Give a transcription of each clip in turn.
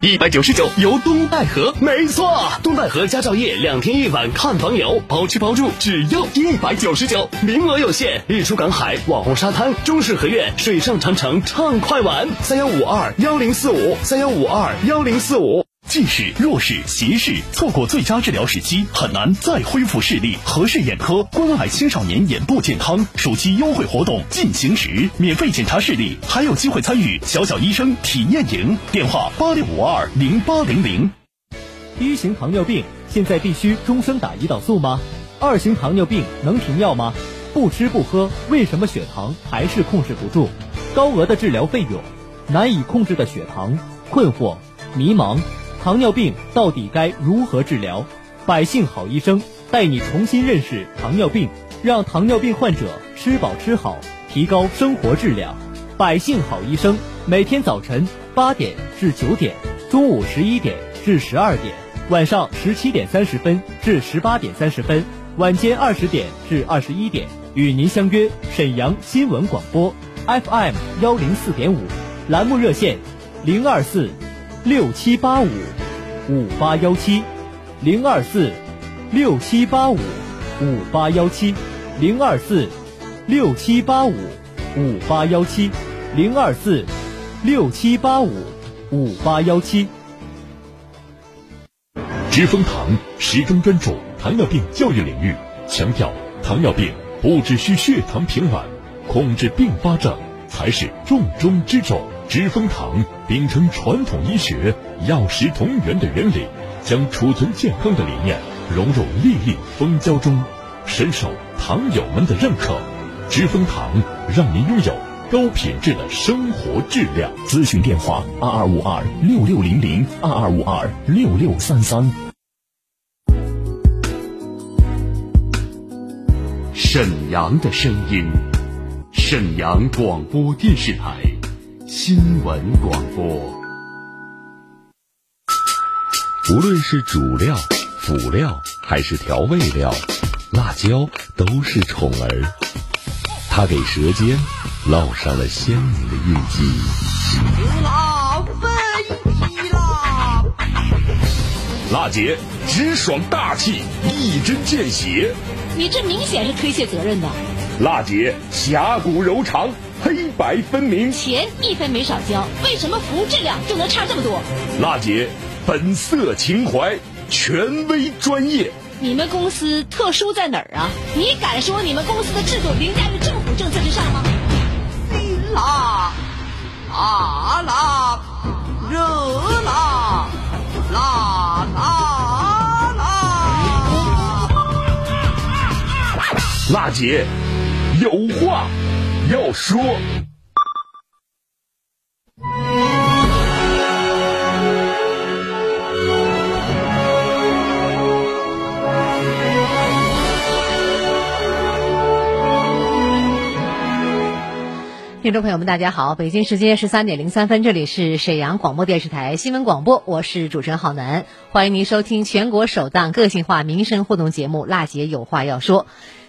一百九十九游东戴河，没错，东戴河佳兆业两天一晚看房游，包吃包住，只要一百九十九，名额有限。日出赶海，网红沙滩，中式合院，水上长城，畅快玩。三幺五二幺零四五，三幺五二幺零四五。近视、弱视、斜视，错过最佳治疗时机，很难再恢复视力。合适眼科关爱青少年眼部健康，暑期优惠活动进行时，免费检查视力，还有机会参与小小医生体验营。电话八六五二零八零零。一型糖尿病现在必须终生打胰岛素吗？二型糖尿病能停药吗？不吃不喝，为什么血糖还是控制不住？高额的治疗费用，难以控制的血糖，困惑、迷茫。糖尿病到底该如何治疗？百姓好医生带你重新认识糖尿病，让糖尿病患者吃饱吃好，提高生活质量。百姓好医生每天早晨八点至九点，中午十一点至十二点，晚上十七点三十分至十八点三十分，晚间二十点至二十一点，与您相约沈阳新闻广播 FM 幺零四点五，栏目热线零二四。六七八五五八幺七，零二四六七八五五八幺七，零二四六七八五五八幺七，零二四六七八五五八幺七。知蜂堂始终专注糖尿病教育领域，强调糖尿病不只需血糖平稳，控制并发症才是重中之重。知蜂堂秉承传统医学药食同源的原理，将储存健康的理念融入粒粒蜂胶中，深受糖友们的认可。知蜂堂让您拥有高品质的生活质量。咨询电话：二二五二六六零零二二五二六六三三。沈阳的声音，沈阳广播电视台。新闻广播，无论是主料、辅料还是调味料，辣椒都是宠儿。它给舌尖烙上了鲜明的印记。辣姐直爽大气，一针见血。你这明显是推卸责任的。辣姐侠骨柔肠。黑白分明，钱一分没少交，为什么服务质量就能差这么多？娜姐，本色情怀，权威专业。你们公司特殊在哪儿啊？你敢说你们公司的制度凌驾于政府政策之上吗？辣，辣辣，热辣，辣辣辣。辣姐，有话。要说，听众朋友们，大家好，北京时间十三点零三分，这里是沈阳广播电视台新闻广播，我是主持人郝楠，欢迎您收听全国首档个性化民生互动节目《辣姐有话要说》。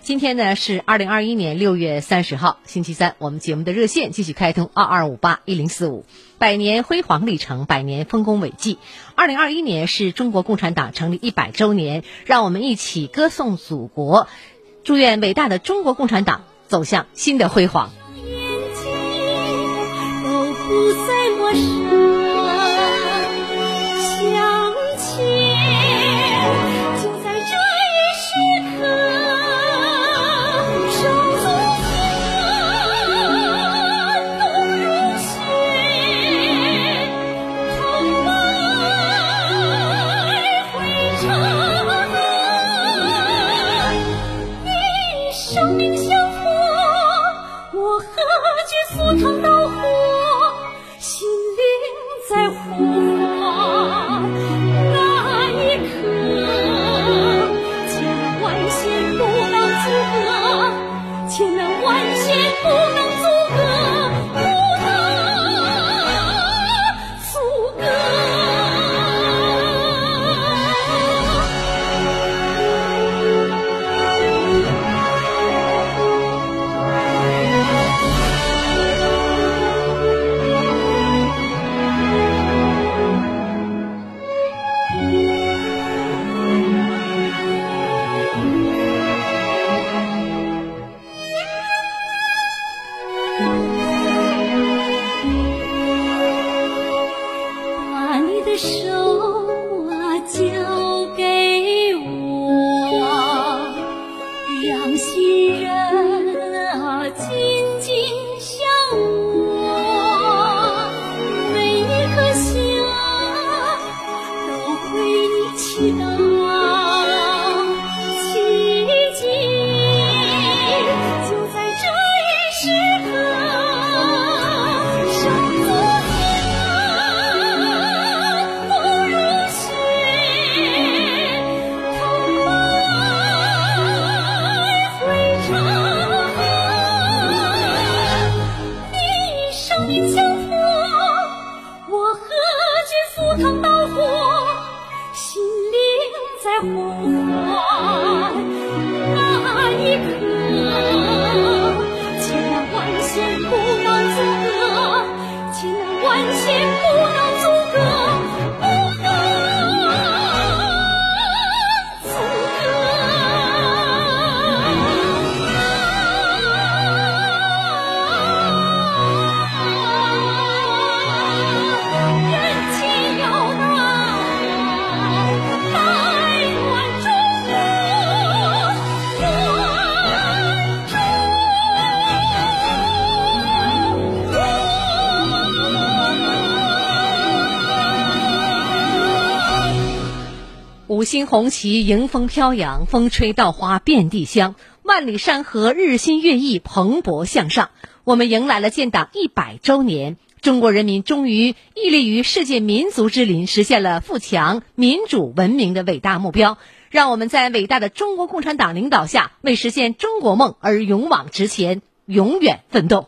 今天呢是二零二一年六月三十号，星期三。我们节目的热线继续开通二二五八一零四五，百年辉煌历程，百年丰功伟绩。二零二一年是中国共产党成立一百周年，让我们一起歌颂祖国，祝愿伟大的中国共产党走向新的辉煌。眼睛都不再陌生。红旗迎风飘扬，风吹稻花遍地香，万里山河日新月异，蓬勃向上。我们迎来了建党一百周年，中国人民终于屹立于世界民族之林，实现了富强、民主、文明的伟大目标。让我们在伟大的中国共产党领导下，为实现中国梦而勇往直前，永远奋斗。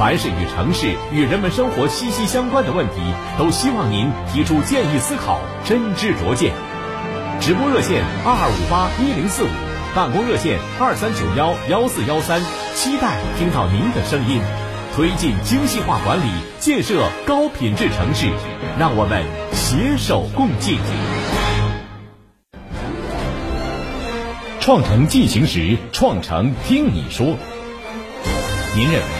凡是与城市与人们生活息息相关的问题，都希望您提出建议思考，真知灼见。直播热线二二五八一零四五，办公热线二三九幺幺四幺三，期待听到您的声音。推进精细化管理，建设高品质城市，让我们携手共进。创城进行时，创城听你说。您认为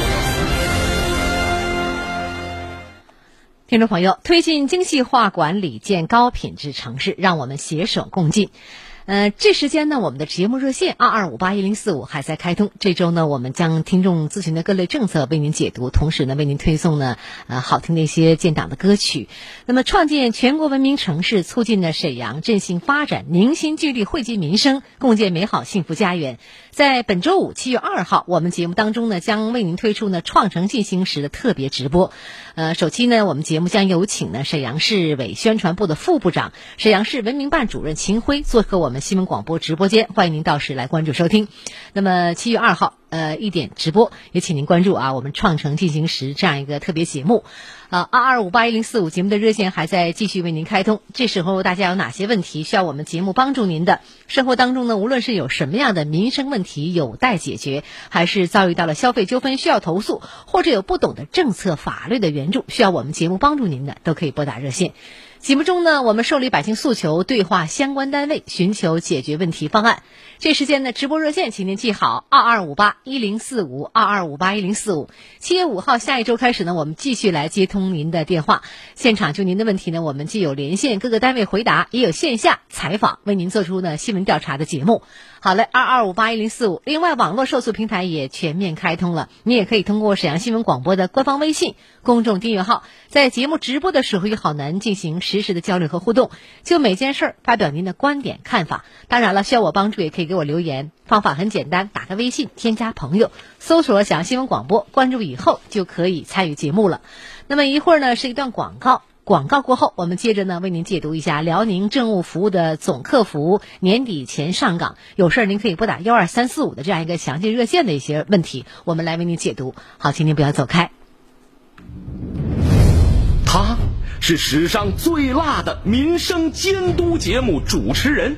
听众朋友，推进精细化管理，建高品质城市，让我们携手共进。呃，这时间呢，我们的节目热线二二五八一零四五还在开通。这周呢，我们将听众咨询的各类政策为您解读，同时呢，为您推送呢呃好听的一些建党的歌曲。那么，创建全国文明城市，促进呢沈阳振兴发展，凝心聚力惠及民生，共建美好幸福家园。在本周五七月二号，我们节目当中呢，将为您推出呢创城进行时的特别直播。呃，首期呢，我们节目将有请呢沈阳市委宣传部的副部长、沈阳市文明办主任秦辉做客我们新闻广播直播间，欢迎您到时来关注收听。那么七月二号，呃一点直播，也请您关注啊，我们创城进行时这样一个特别节目。啊，二二五八一零四五节目的热线还在继续为您开通。这时候大家有哪些问题需要我们节目帮助您的？生活当中呢，无论是有什么样的民生问题有待解决，还是遭遇到了消费纠纷需要投诉，或者有不懂的政策法律的援助需要我们节目帮助您的，都可以拨打热线。节目中呢，我们受理百姓诉求，对话相关单位，寻求解决问题方案。这时间呢，直播热线，请您记好：二二五八一零四五，二二五八一零四五。七月五号，下一周开始呢，我们继续来接通您的电话，现场就您的问题呢，我们既有连线各个单位回答，也有线下采访，为您做出呢新闻调查的节目。好嘞，二二五八一零四五。另外，网络受诉平台也全面开通了，你也可以通过沈阳新闻广播的官方微信公众订阅号，在节目直播的时候与好男进行实时的交流和互动，就每件事儿发表您的观点看法。当然了，需要我帮助也可以给我留言，方法很简单，打开微信添加朋友，搜索沈阳新闻广播，关注以后就可以参与节目了。那么一会儿呢是一段广告。广告过后，我们接着呢为您解读一下辽宁政务服务的总客服年底前上岗，有事儿您可以拨打幺二三四五的这样一个详细热线的一些问题，我们来为您解读。好，请您不要走开。他是史上最辣的民生监督节目主持人，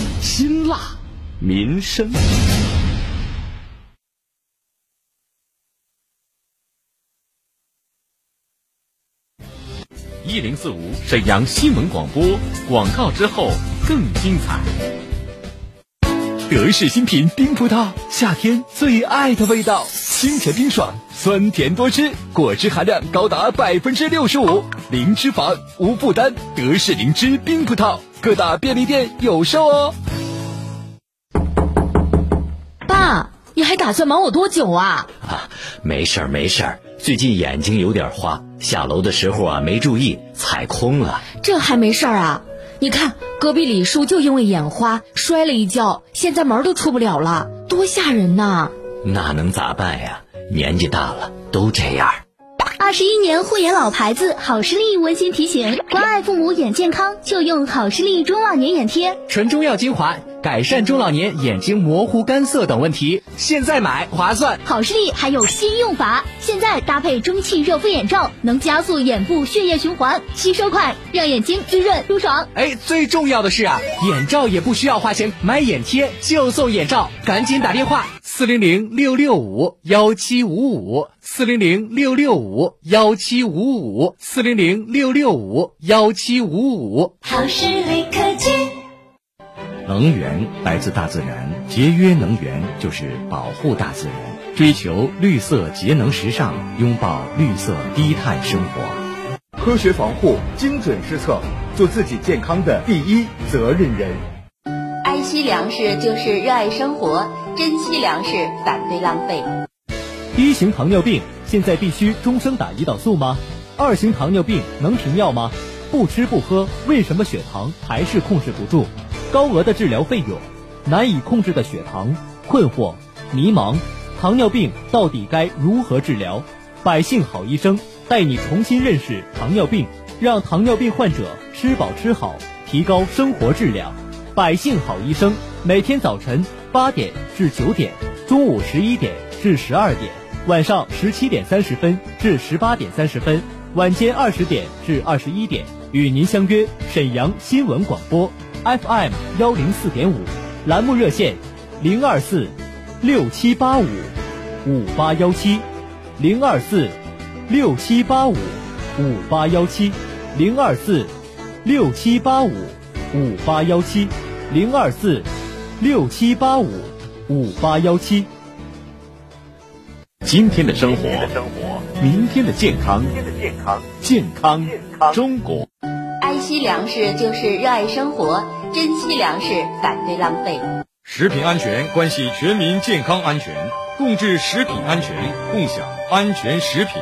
辛辣民生。一零四五沈阳新闻广播广告之后更精彩。德式新品冰葡萄，夏天最爱的味道，清甜冰爽，酸甜多汁，果汁含量高达百分之六十五，零脂肪，无负担。德式灵芝冰葡萄，各大便利店有售哦。你还打算瞒我多久啊？啊，没事儿没事儿，最近眼睛有点花，下楼的时候啊没注意踩空了。这还没事儿啊？你看隔壁李叔就因为眼花摔了一跤，现在门都出不了了，多吓人呐！那能咋办呀？年纪大了都这样。二十一年护眼老牌子好视力温馨提醒：关爱父母眼健康，就用好视力中老年眼贴。纯中药精华，改善中老年眼睛模糊、干涩等问题。现在买划算。好视力还有新用法，现在搭配中气热敷眼罩，能加速眼部血液循环，吸收快，让眼睛滋润舒爽。哎，最重要的是啊，眼罩也不需要花钱，买眼贴就送眼罩，赶紧打电话四零零六六五幺七五五四零零六六五幺七五五四零零六六五幺七五五。好视力科技。能源来自大自然，节约能源就是保护大自然，追求绿色节能时尚，拥抱绿色低碳生活。科学防护，精准施策，做自己健康的第一责任人。爱惜粮食就是热爱生活，珍惜粮食，反对浪费。一型糖尿病现在必须终生打胰岛素吗？二型糖尿病能停药吗？不吃不喝，为什么血糖还是控制不住？高额的治疗费用，难以控制的血糖，困惑、迷茫，糖尿病到底该如何治疗？百姓好医生带你重新认识糖尿病，让糖尿病患者吃饱吃好，提高生活质量。百姓好医生每天早晨八点至九点，中午十一点至十二点，晚上十七点三十分至十八点三十分，晚间二十点至二十一点，与您相约沈阳新闻广播。FM 幺零四点五，栏目热线零二四六七八五五八幺七零二四六七八五五八幺七零二四六七八五五八幺七零二四六七八五五八幺七。今天的生活，明天的健康，健康中国。爱惜粮食就是热爱生活，珍惜粮食，反对浪费。食品安全关系全民健康安全，共治食品安全，共享安全食品。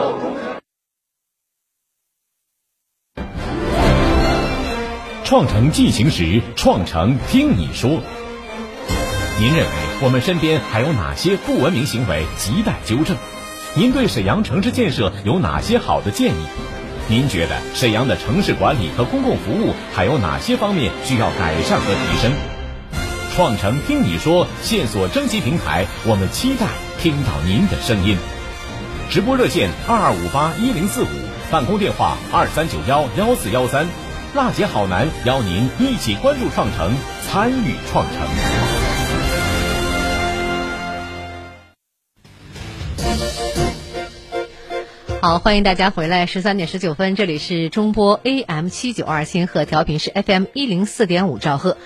创城进行时，创城听你说。您认为我们身边还有哪些不文明行为亟待纠正？您对沈阳城市建设有哪些好的建议？您觉得沈阳的城市管理和公共服务还有哪些方面需要改善和提升？创城听你说线索征集平台，我们期待听到您的声音。直播热线二二五八一零四五，办公电话二三九幺幺四幺三。辣姐好男邀您一起关注创城，参与创城。好，欢迎大家回来，十三点十九分，这里是中波 AM 七九二千赫，调频是 FM 一零四点五兆赫。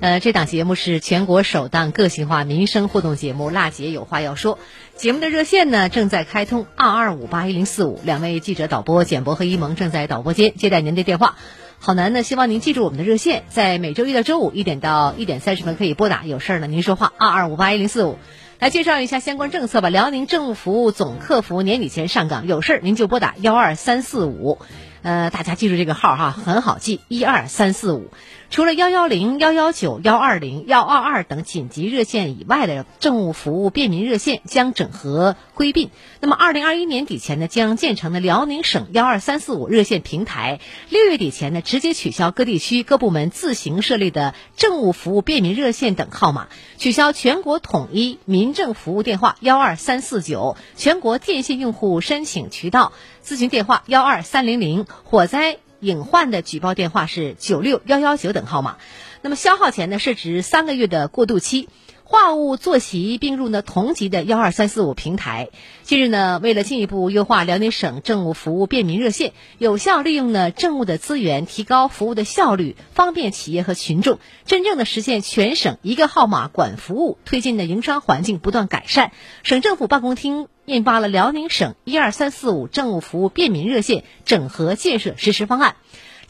呃，这档节目是全国首档个性化民生互动节目《辣姐有话要说》。节目的热线呢正在开通，二二五八一零四五，两位记者导播简博和一萌正在导播间接待您的电话。好男呢，希望您记住我们的热线，在每周一到周五一点到一点三十分可以拨打，有事儿呢您说话，二二五八一零四五。来介绍一下相关政策吧。辽宁政务服务总客服年底前上岗，有事儿您就拨打幺二三四五，呃，大家记住这个号哈，很好记，一二三四五。除了幺幺零、幺幺九、幺二零、幺二二等紧急热线以外的政务服务便民热线将整合归并。那么，二零二一年底前呢，将建成的辽宁省幺二三四五热线平台，六月底前呢，直接取消各地区各部门自行设立的政务服务便民热线等号码，取消全国统一民政服务电话幺二三四九，全国电信用户申请渠道咨询电话幺二三零零，火灾。隐患的举报电话是九六幺幺九等号码，那么消耗前呢是指三个月的过渡期，话务坐席并入呢同级的幺二三四五平台。近日呢，为了进一步优化辽宁省政务服务便民热线，有效利用呢政务的资源，提高服务的效率，方便企业和群众，真正的实现全省一个号码管服务，推进的营商环境不断改善。省政府办公厅印发了《辽宁省一二三四五政务服务便民热线整合建设实施方案》。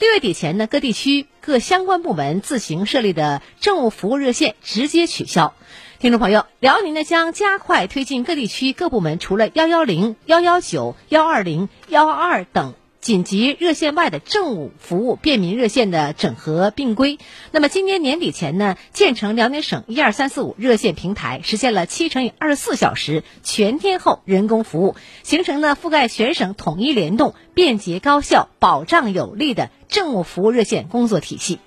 六月底前呢，各地区各相关部门自行设立的政务服务热线直接取消。听众朋友，辽宁呢将加快推进各地区各部门除了幺幺零、幺幺九、幺二零、幺二二等紧急热线外的政务服务便民热线的整合并规。那么今年年底前呢，建成辽宁省一二三四五热线平台，实现了七乘以二十四小时全天候人工服务，形成呢覆盖全省统一联动、便捷高效、保障有力的政务服务热线工作体系。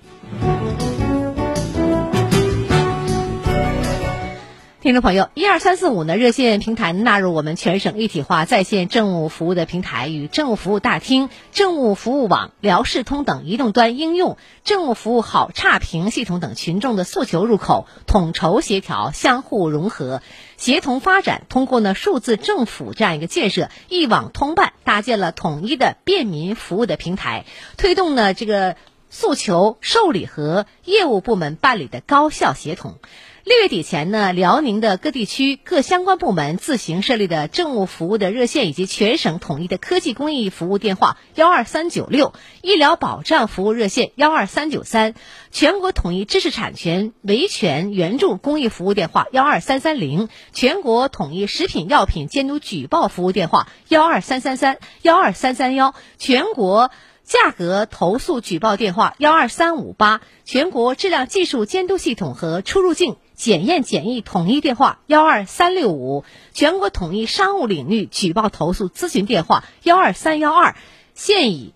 听众朋友，一二三四五呢热线平台纳入我们全省一体化在线政务服务的平台，与政务服务大厅、政务服务网、辽视通等移动端应用、政务服务好差评系统等群众的诉求入口统筹协调、相互融合、协同发展。通过呢数字政府这样一个建设，一网通办，搭建了统一的便民服务的平台，推动呢这个诉求受理和业务部门办理的高效协同。六月底前呢，辽宁的各地区各相关部门自行设立的政务服务的热线，以及全省统一的科技公益服务电话幺二三九六、医疗保障服务热线幺二三九三、全国统一知识产权维权援助公益服务电话幺二三三零、全国统一食品药品监督举报服务电话幺二三三三、幺二三三幺、全国。价格投诉举报电话幺二三五八，全国质量技术监督系统和出入境检验检疫统一电话幺二三六五，全国统一商务领域举报投诉咨询电话幺二三幺二，现已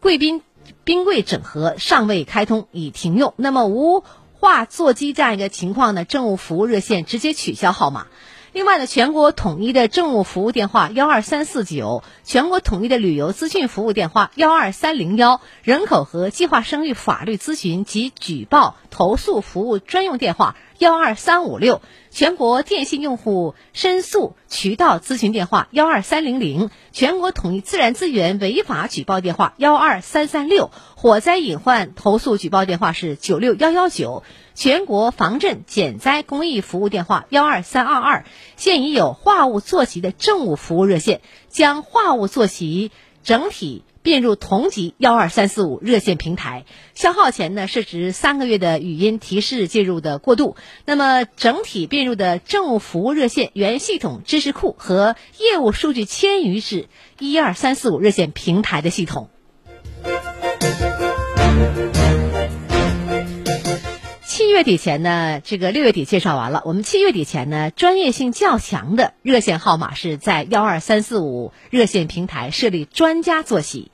贵宾宾柜整合尚未开通，已停用。那么无话座机这样一个情况呢？政务服务热线直接取消号码。另外呢，全国统一的政务服务电话幺二三四九，全国统一的旅游资讯服务电话幺二三零幺，人口和计划生育法律咨询及举报投诉服务专用电话幺二三五六，全国电信用户申诉渠道咨询电话幺二三零零，全国统一自然资源违法举报电话幺二三三六，火灾隐患投诉举报电话是九六幺幺九。全国防震减灾公益服务电话幺二三二二，现已有话务坐席的政务服务热线，将话务坐席整体并入同级幺二三四五热线平台。消耗前呢设置三个月的语音提示介入的过渡。那么整体并入的政务服务热线原系统知识库和业务数据迁移至一二三四五热线平台的系统。月底前呢，这个六月底介绍完了。我们七月底前呢，专业性较强的热线号码是在幺二三四五热线平台设立专家坐席。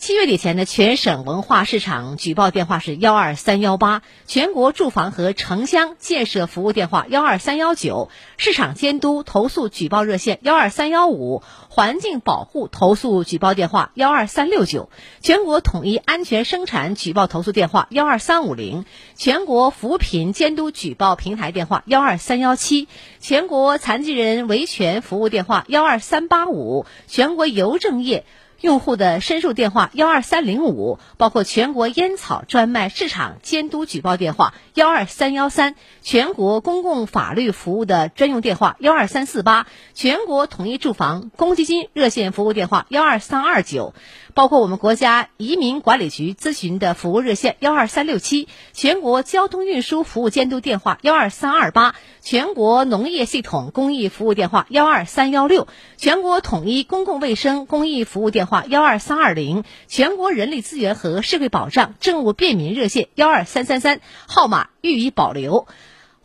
七月底前呢，全省文化市场举报电话是幺二三幺八，全国住房和城乡建设服务电话幺二三幺九，市场监督投诉举报热线幺二三幺五，环境保护投诉举报电话幺二三六九，全国统一安全生产举报投诉电话幺二三五零，全国扶贫监督举报平台电话幺二三幺七，全国残疾人维权服务电话幺二三八五，全国邮政业。用户的申诉电话幺二三零五，包括全国烟草专卖市场监督举报电话幺二三幺三，全国公共法律服务的专用电话幺二三四八，全国统一住房公积金热线服务电话幺二三二九，包括我们国家移民管理局咨询的服务热线幺二三六七，全国交通运输服务监督电话幺二三二八，全国农业系统公益服务电话幺二三幺六，全国统一公共卫生公益服务电话幺二三二零，全国人力资源和社会保障政务便民热线幺二三三三，号码予以保留。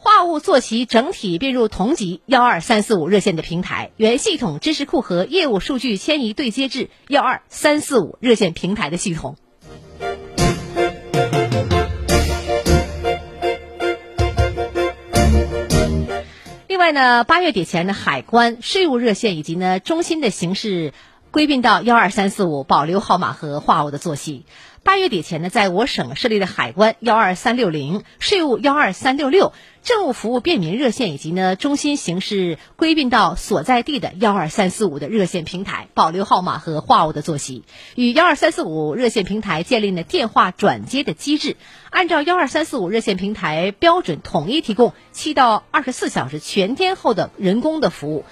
话务坐席整体并入同级幺二三四五热线的平台，原系统知识库和业务数据迁移对接至幺二三四五热线平台的系统。另外呢，八月底前呢，海关、税务热线以及呢中心的形式归并到幺二三四五，保留号码和话务的坐席。八月底前呢，在我省设立的海关幺二三六零、税务幺二三六六、政务服务便民热线以及呢中心形式归并到所在地的幺二三四五的热线平台，保留号码和话务的作息，与幺二三四五热线平台建立了电话转接的机制，按照幺二三四五热线平台标准统一提供七到二十四小时全天候的人工的服务。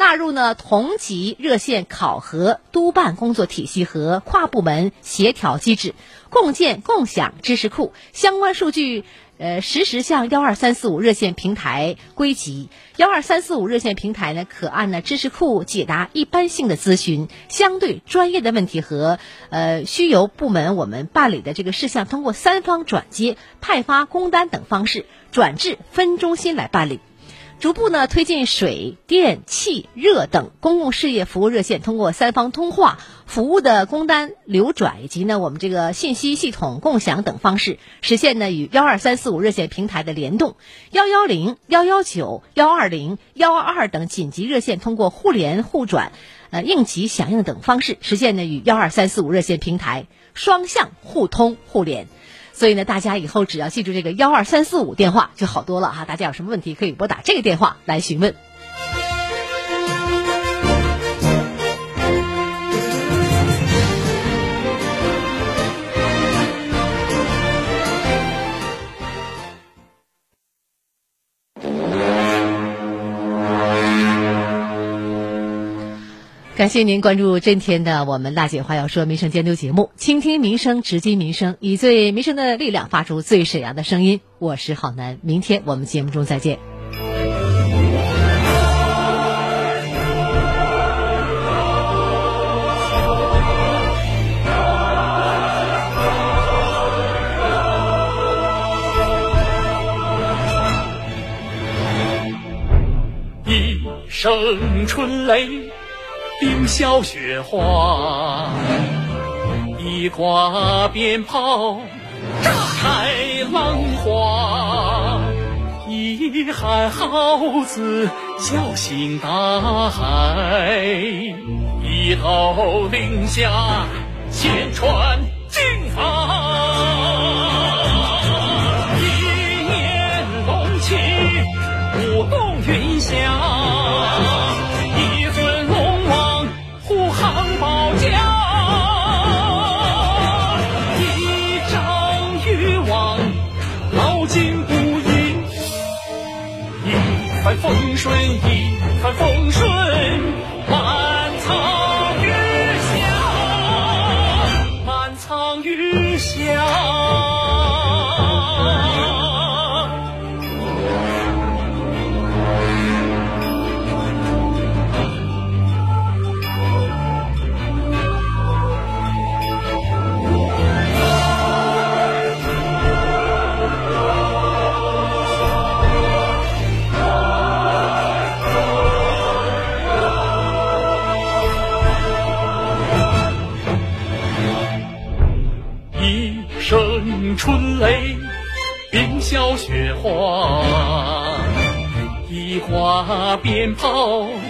纳入呢同级热线考核督办工作体系和跨部门协调机制，共建共享知识库，相关数据呃实时向幺二三四五热线平台归集。幺二三四五热线平台呢可按呢知识库解答一般性的咨询，相对专业的问题和呃需由部门我们办理的这个事项，通过三方转接、派发工单等方式转至分中心来办理。逐步呢推进水电气热等公共事业服务热线通过三方通话、服务的工单流转以及呢我们这个信息系统共享等方式，实现呢与幺二三四五热线平台的联动。幺幺零、幺幺九、幺二零、幺二二等紧急热线通过互联互转、呃应急响应等方式，实现呢与幺二三四五热线平台双向互通互联。所以呢，大家以后只要记住这个幺二三四五电话就好多了哈。大家有什么问题可以拨打这个电话来询问。感谢您关注今天的我们《辣姐话要说》民生监督节目，倾听民生，直击民生，以最民生的力量发出最沈阳的声音。我是郝楠，明天我们节目中再见。一声春雷。冰消雪花，一挂鞭炮炸开浪花，一喊号子叫醒大海，一头领下千船进发。一念龙旗舞动云霞。风顺一帆风顺，消雪花，一挂鞭炮。